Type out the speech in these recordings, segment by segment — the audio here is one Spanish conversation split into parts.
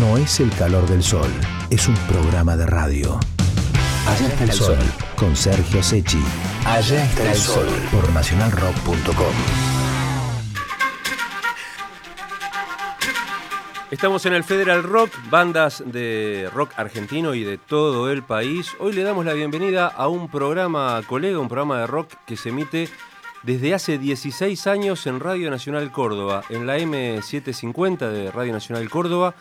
no es el calor del sol, es un programa de radio. Allá está el sol, con Sergio Sechi. Allá está el sol, por nacionalrock.com. Estamos en el Federal Rock, bandas de rock argentino y de todo el país. Hoy le damos la bienvenida a un programa colega, un programa de rock que se emite desde hace 16 años en Radio Nacional Córdoba, en la M750 de Radio Nacional Córdoba,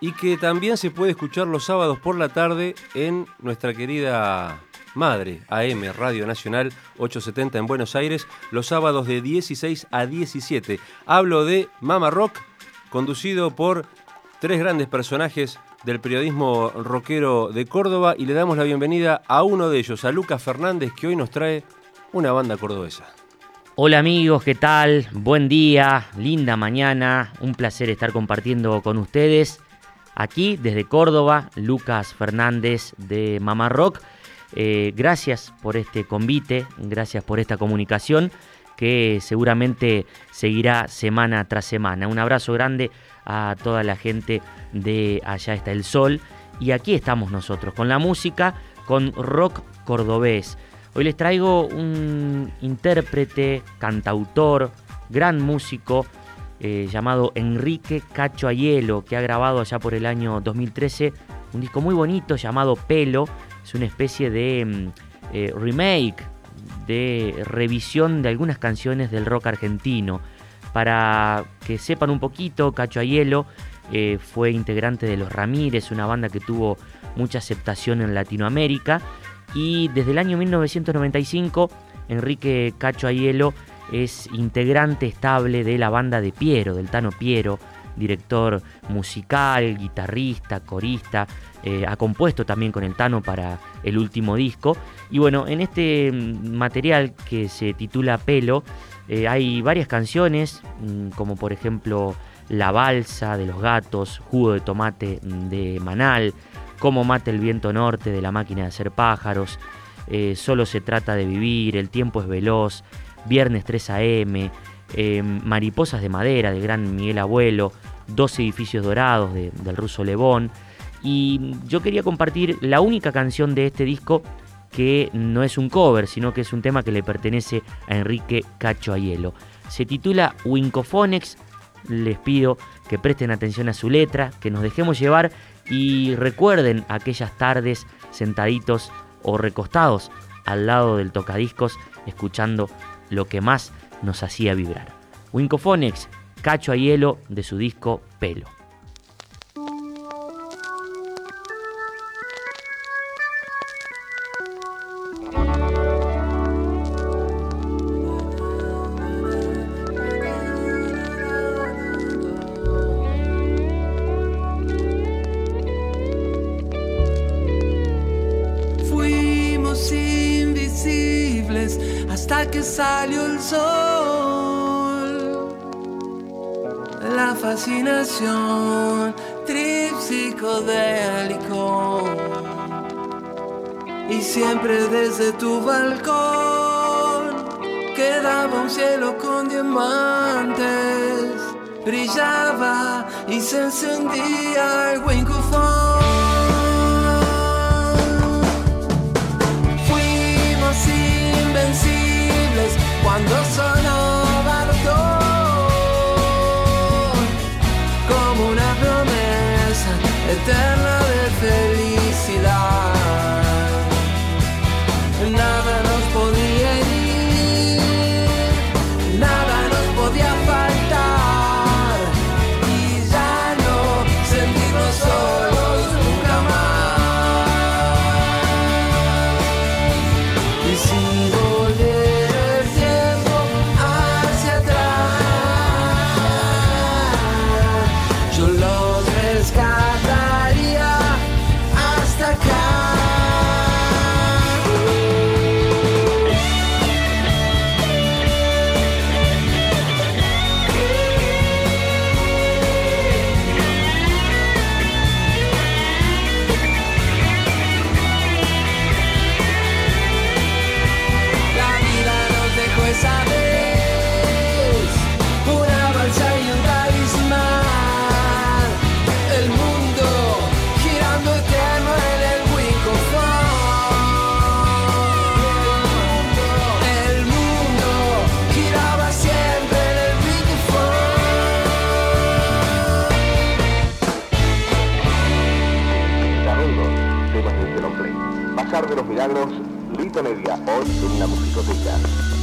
y que también se puede escuchar los sábados por la tarde en nuestra querida madre, AM Radio Nacional 870 en Buenos Aires, los sábados de 16 a 17. Hablo de Mama Rock conducido por tres grandes personajes del periodismo rockero de Córdoba y le damos la bienvenida a uno de ellos, a Lucas Fernández, que hoy nos trae una banda cordobesa. Hola amigos, ¿qué tal? Buen día, linda mañana, un placer estar compartiendo con ustedes. Aquí desde Córdoba, Lucas Fernández de Mamá Rock. Eh, gracias por este convite, gracias por esta comunicación que seguramente seguirá semana tras semana. Un abrazo grande a toda la gente de Allá está el Sol. Y aquí estamos nosotros con la música, con rock cordobés. Hoy les traigo un intérprete, cantautor, gran músico eh, llamado Enrique Cacho Ayelo, que ha grabado allá por el año 2013 un disco muy bonito llamado Pelo. Es una especie de mm, eh, remake de revisión de algunas canciones del rock argentino. Para que sepan un poquito, Cacho Ayelo eh, fue integrante de Los Ramírez, una banda que tuvo mucha aceptación en Latinoamérica. Y desde el año 1995, Enrique Cacho Ayelo es integrante estable de la banda de Piero, del Tano Piero, director musical, guitarrista, corista, eh, ha compuesto también con el Tano para el último disco. Y bueno, en este mm, material que se titula Pelo, eh, hay varias canciones, mm, como por ejemplo La Balsa de los Gatos, Jugo de Tomate mm, de Manal, Cómo mata el viento norte de la máquina de hacer pájaros, eh, Solo se trata de vivir, El tiempo es veloz, Viernes 3 AM, Mariposas de Madera de Gran Miguel Abuelo, Dos edificios dorados del ruso Lebón. Y yo quería compartir la única canción de este disco que no es un cover, sino que es un tema que le pertenece a Enrique Cacho Ayelo. Se titula Winkophonex. Les pido que presten atención a su letra, que nos dejemos llevar y recuerden aquellas tardes sentaditos o recostados al lado del tocadiscos escuchando lo que más nos hacía vibrar. Winkophonex, Cacho Ayelo de su disco Pelo. Que salió el sol. La fascinación, trip psicodélico. Y siempre desde tu balcón quedaba un cielo con diamantes. Brillaba y se encendía el Winkufón. filar. Bazar de los Milagros, Lito Nevia, hoy en la musicoteca.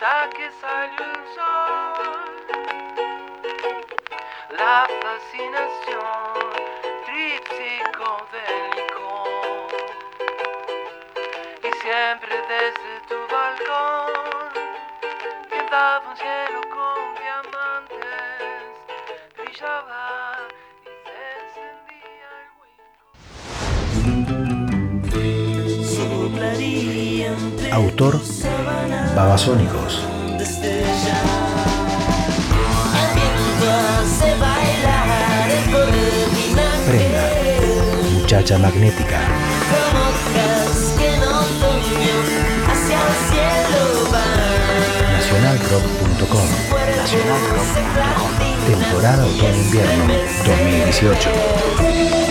Hasta que salió el sol. La fascinación trip psicodélico. Y siempre desde tu balcón quedaba un cielo con diamantes. Brillaba y se encendía el wind. Autor Babasónicos. Prenda. Muchacha magnética. Nacionalrock.com. Nacionalrock.com. Temporada otoño-invierno 2018.